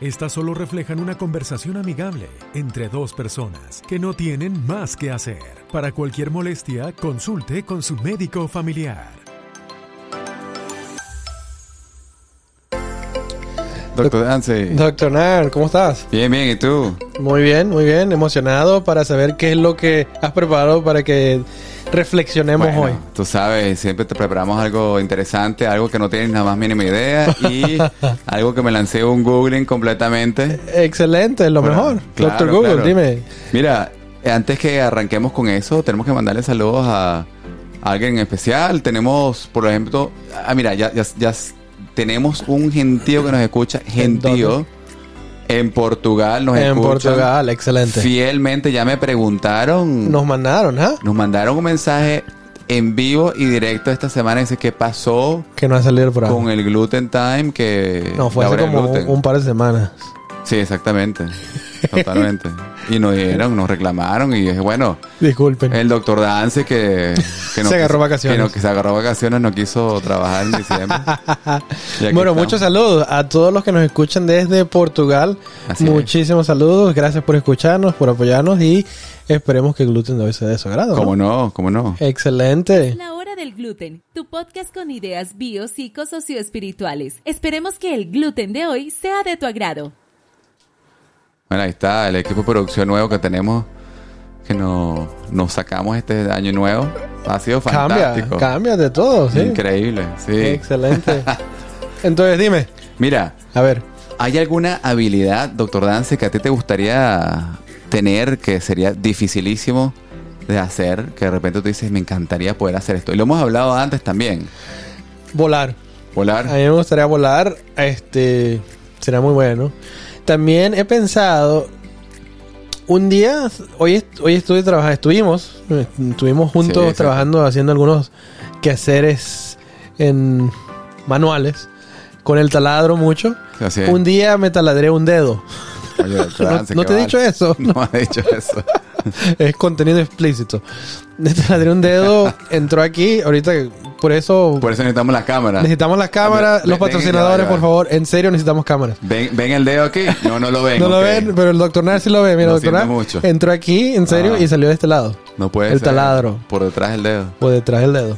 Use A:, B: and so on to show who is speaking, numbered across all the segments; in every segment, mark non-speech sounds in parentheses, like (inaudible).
A: Estas solo reflejan una conversación amigable entre dos personas que no tienen más que hacer. Para cualquier molestia, consulte con su médico familiar.
B: Doctor Dance.
C: Doctor Nard, ¿cómo estás?
B: Bien, bien, ¿y tú?
C: Muy bien, muy bien. Emocionado para saber qué es lo que has preparado para que reflexionemos
B: Bueno,
C: hoy.
B: Tú sabes, siempre te preparamos algo interesante, algo que no tienes nada más mínima idea (laughs) y algo que me lancé un googling completamente.
C: Excelente, lo
B: Bueno,
C: mejor.
B: claro,
C: Doctor Google,
B: claro.
C: dime.
B: Mira, antes que arranquemos con eso, tenemos que mandarle saludos a alguien en especial. Tenemos, por ejemplo, ah, mira, ya, ya, ya tenemos un gentío que nos escucha, gentío.
C: dónde?
B: En Portugal nos
C: En
B: escuchan
C: Portugal, excelente.
B: Fielmente, ya me preguntaron.
C: Nos mandaron, ¿ah?
B: Nos mandaron un mensaje en vivo y directo esta semana. Dice que pasó
C: Que no ha salido el programa.
B: con el Gluten Time. Que
C: No, fue
B: la
C: hace
B: hora del
C: como
B: gluten.
C: un par de semanas.
B: Sí, exactamente. (laughs) Totalmente. Y nos dijeron, nos reclamaron. Y dije, bueno,
C: Disculpen.
B: el doctor Dance que, que (laughs)
C: Se agarró vacaciones.
B: Que, no- que se agarró vacaciones, no quiso trabajar en diciembre. (laughs)
C: Bueno,
B: estamos.
C: muchos saludos a todos los que nos escuchan desde Portugal.
B: Así es.
C: Muchísimos saludos. Gracias por escucharnos, por apoyarnos y esperemos que el gluten de hoy sea de su agrado. ¿no?
B: ¿Cómo no? ¿Cómo no?
C: Excelente.
D: La hora del gluten, tu podcast con ideas bio, psico, socioespirituales. Esperemos que el gluten de hoy sea de tu agrado.
B: Bueno, ahí está el equipo de producción nuevo que tenemos. Que nos, nos sacamos este año nuevo. Ha sido
C: Cambia,
B: fantástico.
C: cambia de todo, ¿sí?
B: Increíble, sí.
C: Excelente. (laughs) Entonces, dime,
B: Mira,
C: a ver,
B: ¿hay alguna habilidad, doctor Dance, que a ti te gustaría tener que sería dificilísimo de hacer? Que de repente tú dices, me encantaría poder hacer esto. Y lo hemos hablado antes también.
C: volar.
B: Volar.
C: A mí me gustaría volar, este, será muy bueno. También he pensado, un día, hoy, hoy estuve trabajando, estuvimos, estuvimos juntos
B: Sí,
C: trabajando, haciendo algunos quehaceres en manuales, con el taladro mucho.
B: Así.
C: Un día me taladré un dedo.
B: Oye, (laughs)
C: ¿No- no te (laughs) he dicho eso?
B: No me ha dicho eso. (laughs)
C: es contenido explícito. Taladré un dedo, entró aquí, ahorita, por eso...
B: Por eso necesitamos la cámara.
C: Necesitamos las cámaras,
B: Ven,
C: los patrocinadores, por favor. En serio, necesitamos cámaras.
B: ¿Ven, ¿Ven el dedo aquí? No, no lo ven.
C: no lo ven, pero el doctor Nar sí lo ve. Mira, doctor Nar
B: mucho.
C: entró aquí, en serio,
B: Ah.
C: y salió de este lado.
B: No puede
C: El
B: ser.
C: taladro.
B: Por detrás del dedo.
C: O detrás del dedo.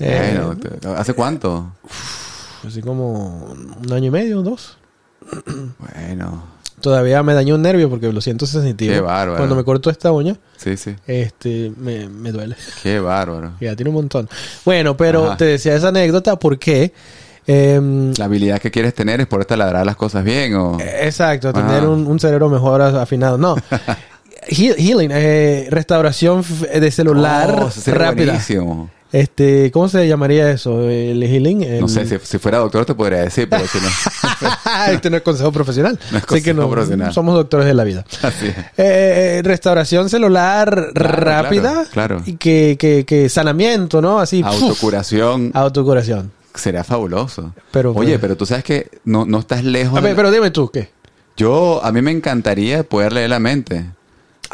C: Eh,
B: Bueno, ¿Hace cuánto?
C: así como un año y medio, dos.
B: Bueno,
C: Todavía me dañó un nervio porque lo siento sensitivo.
B: Qué bárbaro.
C: Cuando me corto esta uña,
B: sí, sí.
C: este, me, me duele.
B: Qué bárbaro.
C: Ya tiene un montón. Bueno, pero
B: Ajá.
C: te decía esa anécdota porque... em,
B: La habilidad que quieres tener es poder taladrar las cosas bien o...
C: Exacto, tener un, un cerebro mejor afinado. No. (laughs) He- Healing, eh, restauración de celular
B: Oh,
C: rápida.
B: buenísimo.
C: Este, ¿cómo se llamaría eso? El healing. El-
B: No sé, si, si fuera doctor te podría decir, pero si no... (laughs)
C: este no es consejo profesional.
B: No es
C: Así que
B: consejo
C: no,
B: profesional.
C: somos doctores de la vida. (laughs)
B: Así es.
C: Eh, restauración celular rápida.
B: claro, claro.
C: Y que, que, que sanamiento, ¿no? Así. ¡puf!
B: Autocuración
C: Autocuración.
B: sería fabuloso.
C: Pero,
B: Oye,
C: pues-
B: pero tú sabes que no, no estás lejos.
C: A ver, pero dime tú, ¿qué?
B: Yo, a mí me encantaría poder leer la mente.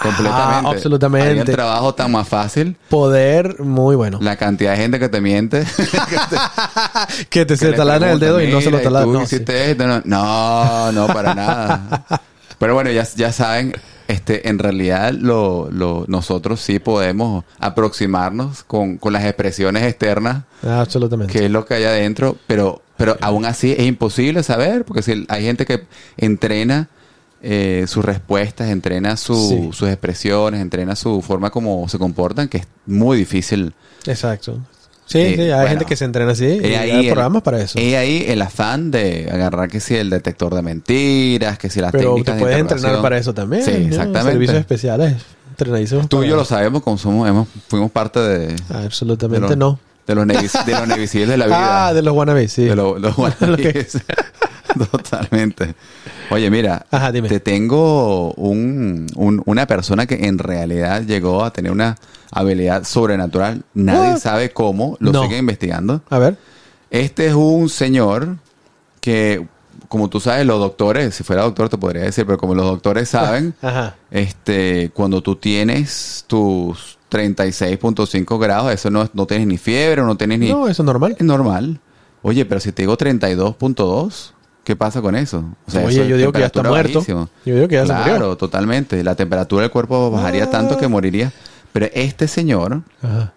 B: Completamente.
C: Ah, absolutamente.
B: Haría el trabajo tan más fácil.
C: Poder muy bueno.
B: La cantidad de gente que te miente. (laughs)
C: que te
B: Que
C: se
B: le
C: talana el dedo y no se lo
B: "Mira, ¿y
C: talana.
B: tú
C: No,
B: hiciste
C: sí.
B: esto?" No, no, no, para nada. (laughs) Pero bueno, ya, ya saben, este, en realidad lo, lo, nosotros sí podemos aproximarnos con, con las expresiones externas,
C: Ah, absolutamente.
B: que es lo que hay adentro, pero, pero aún así es imposible saber, porque si hay gente que entrena eh, sus respuestas, entrena su-
C: Sí.
B: sus expresiones, entrena su forma como se comportan, que es muy difícil.
C: Exacto. Sí,
B: Eh,
C: sí, hay
B: bueno.
C: gente que se entrena así. y hay
B: el-
C: programas para eso.
B: he ahí el afán de agarrar que si el detector de mentiras, que si las
C: Pero
B: técnicas
C: te
B: de
C: puedes
B: interrogación.
C: entrenar para eso también.
B: Sí,
C: ¿no?
B: exactamente.
C: Servicios especiales. Entrenadísimos.
B: Tú y yo lo sabemos, como somos, hemos, fuimos parte de, de
C: Absolutamente
B: los,
C: no.
B: de los Navy, de los (laughs) de la vida.
C: Ah, de los wannabes, sí.
B: de los, (laughs) los wannabes. (laughs) (laughs) Totalmente. Oye, mira,
C: Ajá, dime.
B: te tengo un, un- una persona que en realidad llegó a tener una habilidad sobrenatural. Nadie sabe cómo, lo
C: No.
B: siguen investigando.
C: A ver.
B: Este es un señor que, como tú sabes, los doctores, si fuera doctor te podría decir, pero como los doctores saben,
C: Ajá.
B: este, cuando tú tienes tus 36.5 grados, eso no, no tienes ni fiebre, no tienes ni...
C: No, eso es normal.
B: Es normal. Oye, pero si te digo 32.2, ¿qué pasa con eso? O sea,
C: Oye,
B: eso es
C: yo digo que ya está muerto.
B: bajísima.
C: Yo digo que ya se
B: Claro,
C: murió.
B: totalmente. La temperatura del cuerpo bajaría
C: Ah.
B: tanto que moriría. Pero este señor
C: Ajá.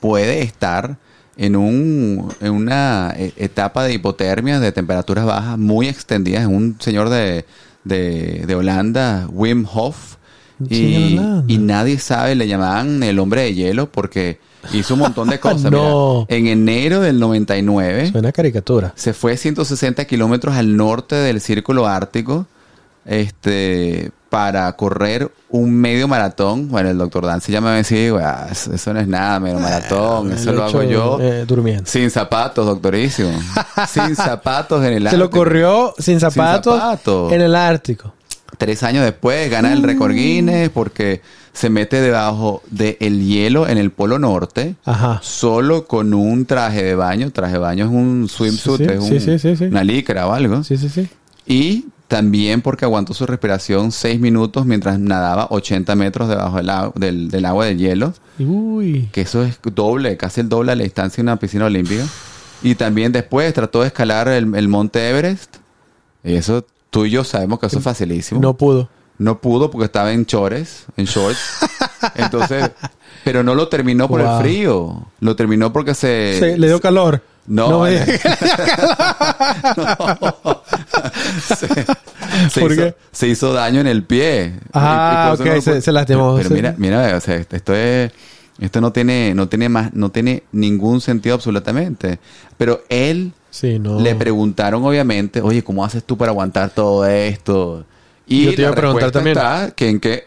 B: puede estar en, un, en una eh, etapa de hipotermia de temperaturas bajas muy extendidas. Es un señor de, de, de Holanda, Wim Hof. Y nadie sabe, le llamaban el hombre de hielo porque hizo un montón de (laughs) cosas.
C: No.
B: Mira, en enero del 99
C: Suena caricatura.
B: se fue 160 kilómetros al norte del círculo ártico este, para correr un medio maratón. Bueno, el doctor Dan se llama y me decía, "Guau, eso no es nada, medio maratón, eso
C: lo
B: hago yo
C: eh, durmiendo.
B: sin zapatos, doctorísimo. (laughs) sin zapatos en el
C: Se lo
B: Ártico.
C: corrió sin zapatos,
B: zapatos.
C: en el Ártico.
B: Tres años después gana el récord Guinness porque se mete debajo del hielo en el Polo Norte.
C: Ajá.
B: Solo con un traje de baño. Traje de baño es un swimsuit,
C: Sí, sí,
B: es un-
C: sí,
B: una licra o algo.
C: Sí, sí, sí.
B: Y también porque aguantó su respiración seis minutos mientras nadaba 80 metros debajo del, agua- del, del agua del hielo.
C: Uy.
B: Que eso es doble, casi el doble de la distancia de una piscina olímpica. Y también después trató de escalar el, el monte Everest. Y eso tú y yo sabemos que eso es facilísimo.
C: No pudo.
B: No pudo porque estaba en chores, en shorts. Entonces, pero no lo terminó por
C: Wow.
B: el frío. Lo terminó porque se...
C: Se- le dio calor.
B: No,
C: me
B: eh. (laughs) se, se
C: ¿Por
B: hizo,
C: qué?
B: se hizo daño en el pie.
C: Ah, ok, se- se lastimó.
B: Pero mira, mira, o sea, esto es esto no tiene no tiene más no tiene ningún sentido absolutamente. Pero él
C: Sí, no.
B: le preguntaron obviamente, "Oye, ¿cómo haces tú para aguantar todo esto?" Y
C: Yo te iba a preguntar también.
B: está que en que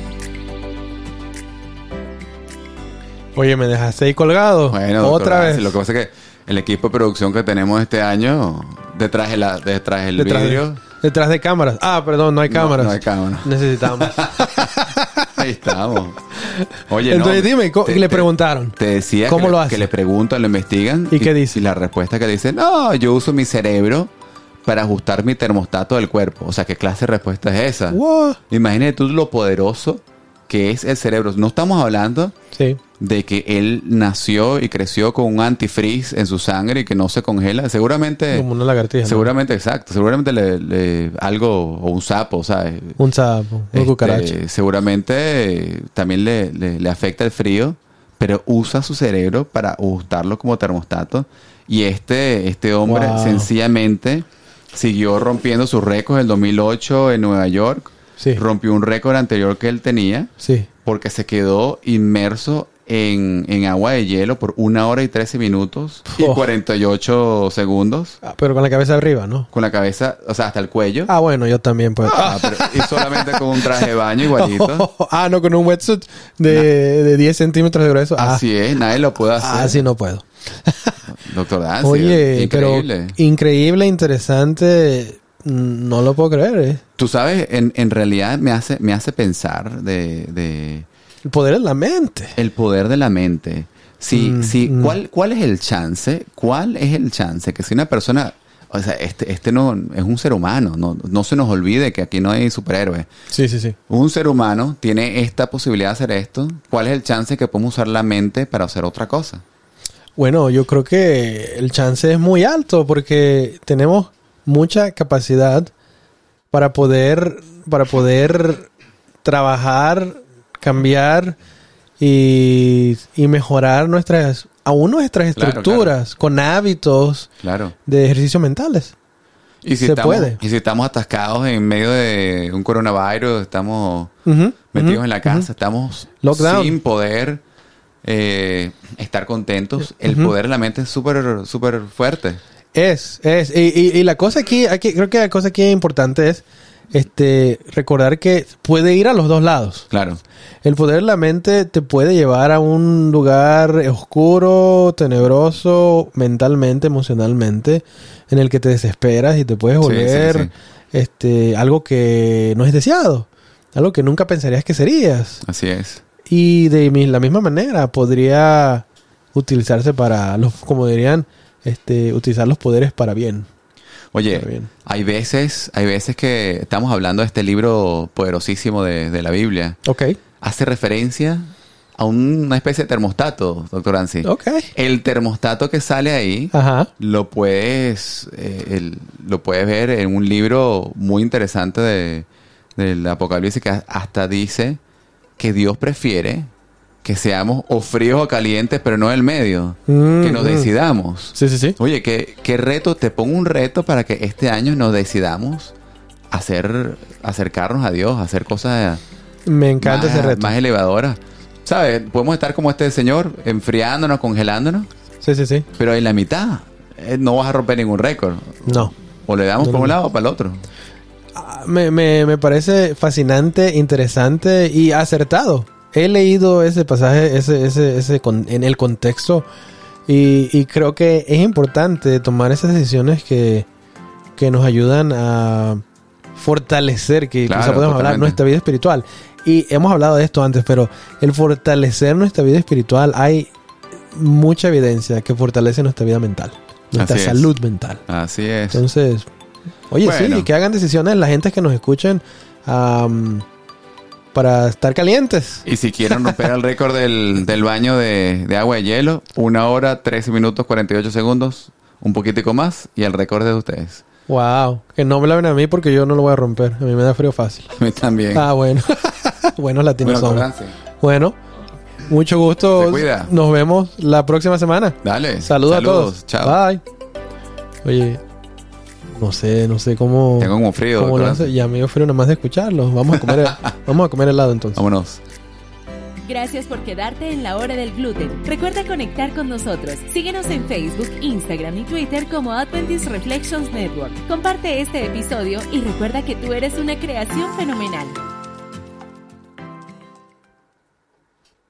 C: Oye, me dejaste ahí colgado.
B: Bueno, doctor
C: Otra
B: Nancy,
C: vez.
B: Lo que pasa es que el equipo de producción que tenemos este año, detrás de la, detrás del
C: detrás,
B: vidrio,
C: de, detrás de cámaras. Ah, perdón, no hay cámaras.
B: no hay cámaras.
C: Necesitamos. (laughs)
B: ahí estamos. Oye,
C: Entonces
B: no,
C: dime,
B: te-
C: le preguntaron.
B: Te decía
C: ¿Cómo
B: que,
C: lo
B: le,
C: hace?
B: que le preguntan, lo investigan.
C: ¿Y qué dice?
B: Y la respuesta que dice, no, yo uso mi cerebro para ajustar mi termostato del cuerpo. O sea, ¿qué clase de respuesta es esa?
C: What?
B: Imagínate tú lo poderoso que es el cerebro. No estamos hablando
C: Sí.
B: de que él nació y creció con un antifreeze en su sangre y que no se congela. Seguramente...
C: Como una lagartija. ¿no?
B: Seguramente, exacto. Seguramente le, le- algo o un sapo, ¿sabes?
C: Un sapo, un
B: Este,
C: cucaracha.
B: Seguramente eh, también le, le- le afecta el frío, pero usa su cerebro para ajustarlo como termostato. Y este, este hombre
C: Wow.
B: sencillamente siguió rompiendo sus récords en el 2008 en Nueva York.
C: Sí.
B: Rompió un récord anterior que él tenía
C: Sí.
B: porque se quedó inmerso en, en agua de hielo por una hora y 13 minutos y
C: Oh.
B: 48 segundos.
C: Ah, pero con la cabeza arriba, ¿no?
B: Con la cabeza, o sea, hasta el cuello.
C: Ah, bueno, yo también pues.
B: Ah, pero- y solamente con un traje de baño igualito. (laughs)
C: ah, no, con un wetsuit de, de 10 centímetros de grueso. Ah,
B: Así es, nadie lo puede hacer.
C: ah, sí, no puedo.
B: Doctor Dancy.
C: Oye,
B: increíble.
C: pero increíble, interesante. No lo puedo creer, ¿eh?
B: Tú sabes, en, en realidad me hace, me hace pensar de, de
C: El poder es la mente.
B: el poder de la mente. Si,
C: Mm,
B: si,
C: mm.
B: ¿cuál, ¿Cuál es el chance? ¿Cuál es el chance que si una persona, o sea, este, este no es un ser humano, no, no se nos olvide que aquí no hay superhéroes.
C: Sí, sí, sí.
B: Un ser humano tiene esta posibilidad de hacer esto. ¿Cuál es el chance que podemos usar la mente para hacer otra cosa?
C: Bueno, yo creo que el chance es muy alto porque tenemos mucha capacidad para poder, para poder trabajar, cambiar y, y mejorar nuestras, aún nuestras
B: Claro,
C: estructuras con hábitos
B: Claro.
C: de ejercicios mentales.
B: Y si,
C: se
B: estamos,
C: puede.
B: y si estamos atascados en medio de un coronavirus, estamos metidos en la casa, estamos
C: Lockdown.
B: sin poder eh, estar contentos. El poder de la mente es súper, súper fuerte.
C: Es, es. Y, y- y la cosa aquí, aquí, creo que la cosa aquí importante es este recordar que puede ir a los dos lados.
B: Claro.
C: El poder de la mente te puede llevar a un lugar oscuro, tenebroso, mentalmente, emocionalmente, en el que te desesperas y te puedes
B: Sí, sí,
C: volver
B: sí.
C: este algo que no es deseado, algo que nunca pensarías que serías.
B: Así es.
C: Y de la misma manera podría utilizarse para los, como dirían, este, utilizar los poderes para bien.
B: Oye,
C: bien.
B: hay veces, hay veces que estamos hablando de este libro poderosísimo de, de la Biblia.
C: Ok.
B: Hace referencia a una especie de termostato, doctor Ansi.
C: Ok.
B: El termostato que sale ahí
C: Ajá.
B: lo puedes eh, el- lo puedes ver en un libro muy interesante de, del Apocalipsis que hasta dice que Dios prefiere que seamos o fríos o calientes, pero no del medio,
C: Mm,
B: que nos
C: mm.
B: decidamos.
C: Sí, sí, sí.
B: Oye, ¿qué, qué reto, te pongo un reto para que este año nos decidamos hacer, acercarnos a Dios, hacer cosas
C: Me encanta
B: más,
C: ese reto.
B: más elevadoras. ¿Sabes? Podemos estar como este señor, enfriándonos, congelándonos,
C: Sí, sí, sí.
B: pero en la mitad eh, no vas a romper ningún récord.
C: No.
B: O le damos
C: No,
B: por
C: no,
B: un
C: no.
B: lado o para el otro.
C: Ah, Me, me, me parece fascinante, interesante y acertado. He leído ese pasaje ese, ese, ese con- en el contexto y, y creo que es importante tomar esas decisiones que, que nos ayudan a fortalecer, que
B: Claro,
C: quizá podemos hablar,
B: totalmente.
C: nuestra vida espiritual. Y hemos hablado de esto antes, pero el fortalecer nuestra vida espiritual, hay mucha evidencia que fortalece nuestra vida mental, nuestra
B: Así es.
C: salud mental.
B: Así es.
C: Entonces, oye,
B: Bueno.
C: sí, que hagan decisiones la gente que nos escuchen am, para estar calientes.
B: Y si quieren romper el récord del, del baño de, de agua y hielo, una hora, 13 minutos, 48 segundos, un poquitico más, y el récord de ustedes.
C: Wow, que no me la ven a mí porque yo no lo voy a romper. A mí me da frío fácil.
B: A mí también.
C: Ah, bueno. Buenos (laughs) latinos
B: Bueno,
C: Bueno, mucho gusto.
B: Se cuida.
C: Nos vemos la próxima semana.
B: Dale.
C: Saludos, a todos.
B: Chao.
C: Bye. Oye, no sé, no sé cómo.
B: Tengo como frío.
C: cómo lo. Ya me dio frío nada más de escucharlo. Vamos a comer, (laughs) vamos a comer helado entonces.
B: Vámonos.
D: Gracias por quedarte en la hora del gluten. Recuerda conectar con nosotros. Síguenos en Facebook, Instagram y Twitter como Adventist Reflections Network. Comparte este episodio y recuerda que tú eres una creación fenomenal.